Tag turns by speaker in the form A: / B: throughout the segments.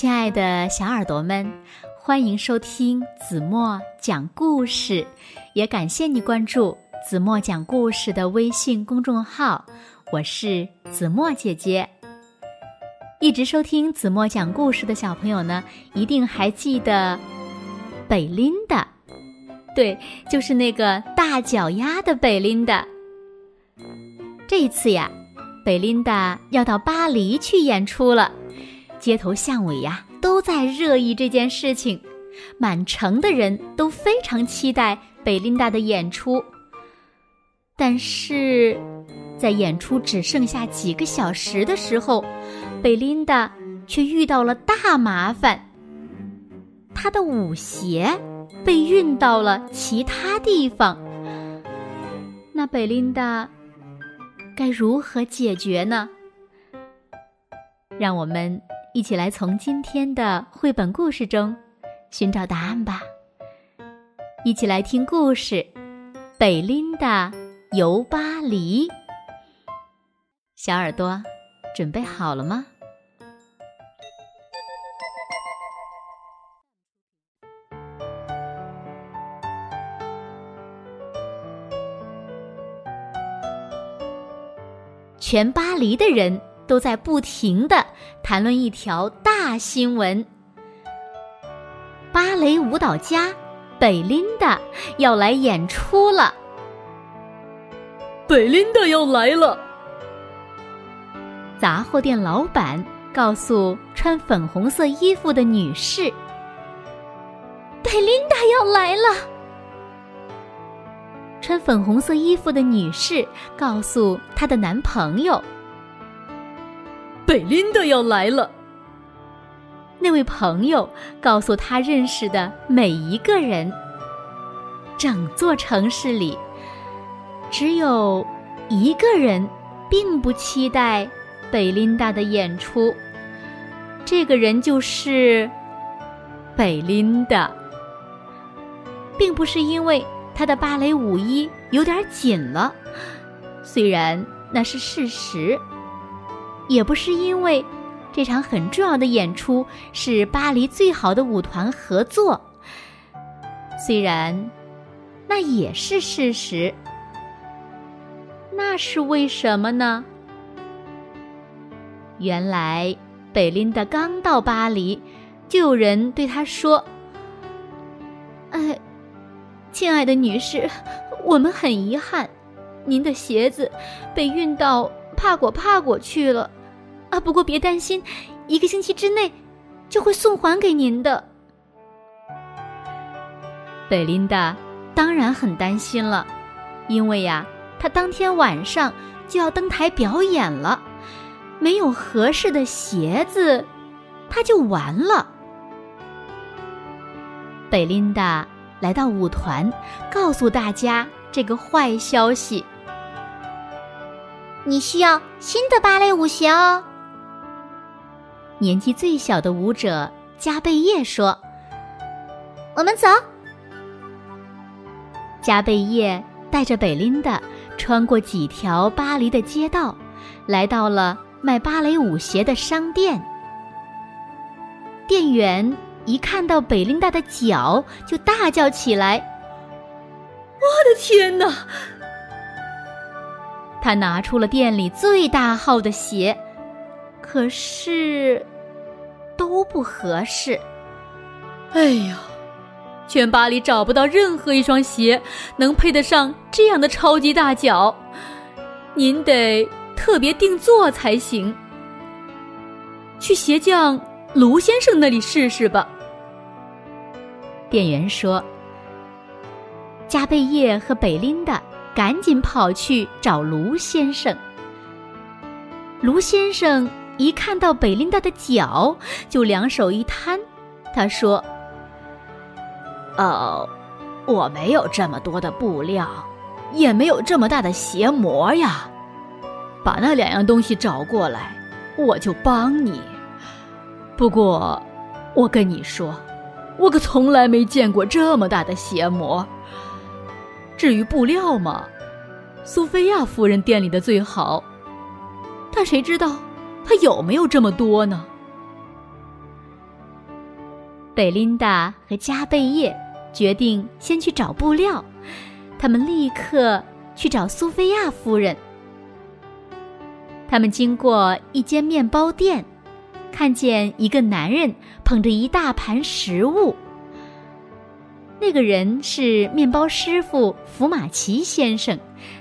A: 亲爱的小耳朵们，欢迎收听子墨讲故事，也感谢你关注子墨讲故事的微信公众号。我是子墨姐姐。一直收听子墨讲故事的小朋友呢，一定还记得北琳达，对，就是那个大脚丫的北琳达。这一次呀，北琳达要到巴黎去演出了。街头巷尾呀，都在热议这件事情，满城的人都非常期待贝琳达的演出。但是，在演出只剩下几个小时的时候，贝琳达却遇到了大麻烦。她的舞鞋被运到了其他地方，那贝琳达该如何解决呢？让我们。一起来从今天的绘本故事中寻找答案吧。一起来听故事《北琳达游巴黎》。小耳朵准备好了吗？全巴黎的人。都在不停的谈论一条大新闻：芭蕾舞蹈家贝琳达要来演出了。
B: 贝琳达要来了！
A: 杂货店老板告诉穿粉红色衣服的女士：“
C: 贝琳达要来了。”
A: 穿粉红色衣服的女士告诉她的男朋友。
B: 贝琳达要来了。
A: 那位朋友告诉他认识的每一个人。整座城市里，只有一个人并不期待贝琳达的演出。这个人就是贝琳达，并不是因为她的芭蕾舞衣有点紧了，虽然那是事实。也不是因为这场很重要的演出是巴黎最好的舞团合作，虽然那也是事实。那是为什么呢？原来贝琳达刚到巴黎，就有人对她说：“哎，亲爱的女士，我们很遗憾，您的鞋子被运到帕果帕果去了。”啊，不过别担心，一个星期之内就会送还给您的。贝琳达当然很担心了，因为呀，她当天晚上就要登台表演了，没有合适的鞋子，她就完了。贝琳达来到舞团，告诉大家这个坏消息：
C: 你需要新的芭蕾舞鞋哦。
A: 年纪最小的舞者加贝叶说：“
C: 我们走。”
A: 加贝叶带着贝琳达穿过几条巴黎的街道，来到了卖芭蕾舞鞋的商店。店员一看到贝琳达的脚，就大叫起来：“
B: 我的天哪！”
A: 他拿出了店里最大号的鞋。可是，都不合适。
B: 哎呀，全巴黎找不到任何一双鞋能配得上这样的超级大脚，您得特别定做才行。去鞋匠卢先生那里试试吧。
A: 店员说。加贝叶和北琳达赶紧跑去找卢先生。卢先生。一看到贝琳达的脚，就两手一摊。他说：“
D: 哦，我没有这么多的布料，也没有这么大的鞋模呀。把那两样东西找过来，我就帮你。不过，我跟你说，我可从来没见过这么大的鞋模。至于布料嘛，苏菲亚夫人店里的最好。但谁知道？”他有没有这么多呢？
A: 贝琳达和加贝叶决定先去找布料，他们立刻去找苏菲亚夫人。他们经过一间面包店，看见一个男人捧着一大盘食物。那个人是面包师傅福马奇先生，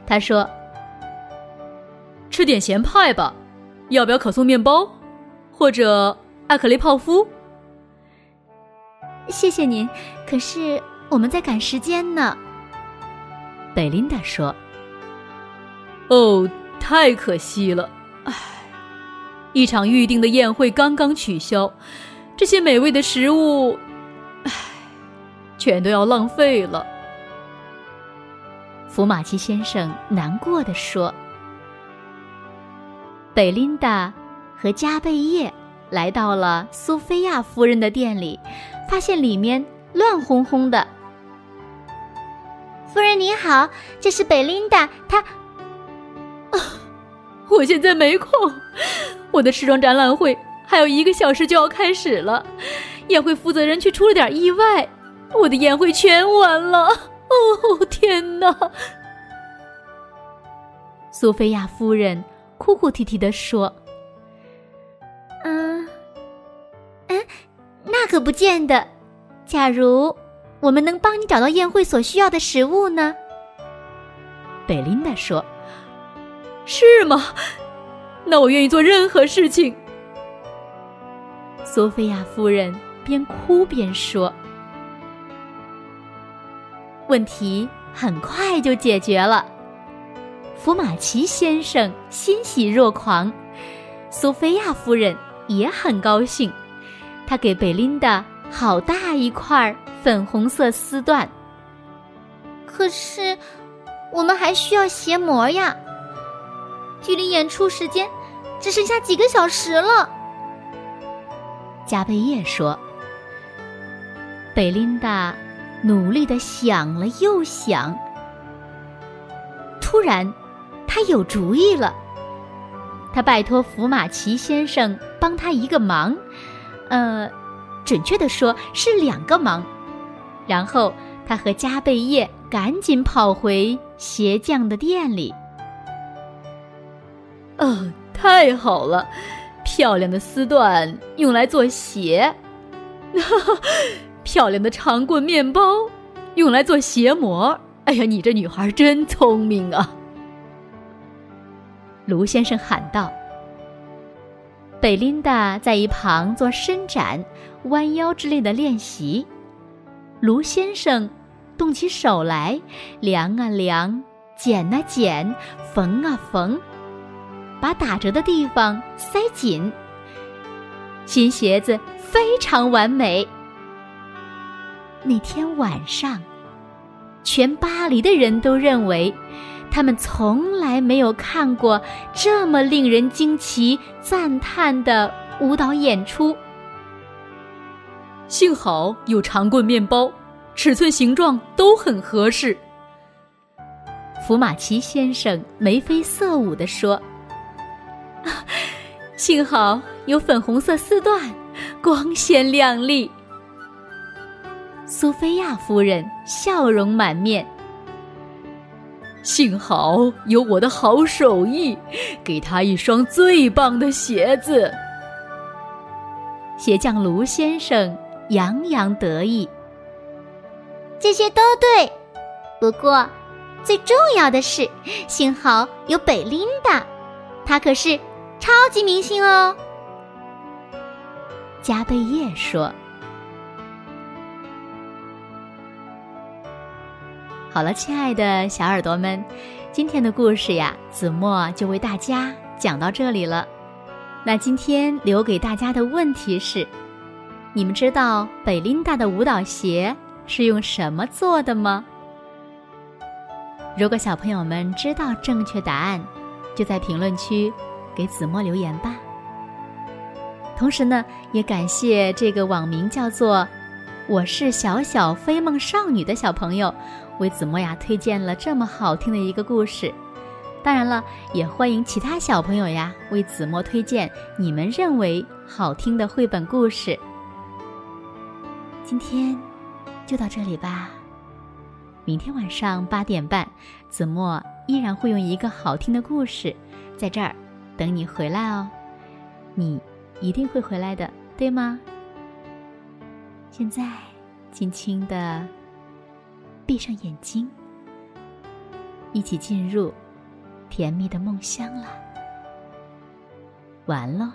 A: 他说：“
B: 吃点咸派吧，要不要可颂面包，或者艾克雷泡芙？”
C: 谢谢您，可是我们在赶时间呢。
A: 贝琳达说：“
B: 哦，太可惜了。”唉，一场预定的宴会刚刚取消，这些美味的食物，唉，全都要浪费了。
A: 福马奇先生难过的说：“贝琳达和加贝叶来到了苏菲亚夫人的店里，发现里面乱哄哄的。
C: 夫人您好，这是贝琳达，她。”
B: 啊我现在没空，我的时装展览会还有一个小时就要开始了，宴会负责人却出了点意外，我的宴会全完了。哦天哪！
A: 苏菲亚夫人哭哭啼啼地说：“
C: 嗯，嗯，那可不见得。假如我们能帮你找到宴会所需要的食物呢？”
A: 贝琳达说。
B: 是吗？那我愿意做任何事情。
A: 索菲亚夫人边哭边说：“问题很快就解决了。”福马奇先生欣喜若狂，苏菲亚夫人也很高兴。她给贝琳达好大一块粉红色丝缎。
C: 可是，我们还需要鞋模呀。距离演出时间只剩下几个小时了，
A: 加贝叶说。贝琳达努力的想了又想，突然，他有主意了。他拜托福马奇先生帮他一个忙，呃，准确的说是两个忙。然后他和加贝叶赶紧跑回鞋匠的店里。
B: 哦，太好了！漂亮的丝缎用来做鞋，漂亮的长棍面包用来做鞋模。哎呀，你这女孩真聪明啊！
A: 卢先生喊道。贝琳达在一旁做伸展、弯腰之类的练习。卢先生动起手来，量啊量，剪啊剪，缝啊缝。把打折的地方塞紧，新鞋子非常完美。那天晚上，全巴黎的人都认为，他们从来没有看过这么令人惊奇、赞叹的舞蹈演出。
B: 幸好有长棍面包，尺寸、形状都很合适。
A: 福马奇先生眉飞色舞地说。
B: 幸好有粉红色丝缎，光鲜亮丽。
A: 苏菲亚夫人笑容满面。
B: 幸好有我的好手艺，给他一双最棒的鞋子。
A: 鞋匠卢先生洋洋得意。
C: 这些都对，不过最重要的是，幸好有贝琳达，她可是。超级明星哦，
A: 加贝叶说：“好了，亲爱的小耳朵们，今天的故事呀，子墨就为大家讲到这里了。那今天留给大家的问题是：你们知道贝琳达的舞蹈鞋是用什么做的吗？如果小朋友们知道正确答案，就在评论区。”给子墨留言吧。同时呢，也感谢这个网名叫做“我是小小飞梦少女的小朋友，为子墨呀推荐了这么好听的一个故事。当然了，也欢迎其他小朋友呀为子墨推荐你们认为好听的绘本故事。今天就到这里吧，明天晚上八点半，子墨依然会用一个好听的故事在这儿等你回来哦。你一定会回来的，对吗？现在轻轻的闭上眼睛一起进入甜蜜的梦乡了。完了。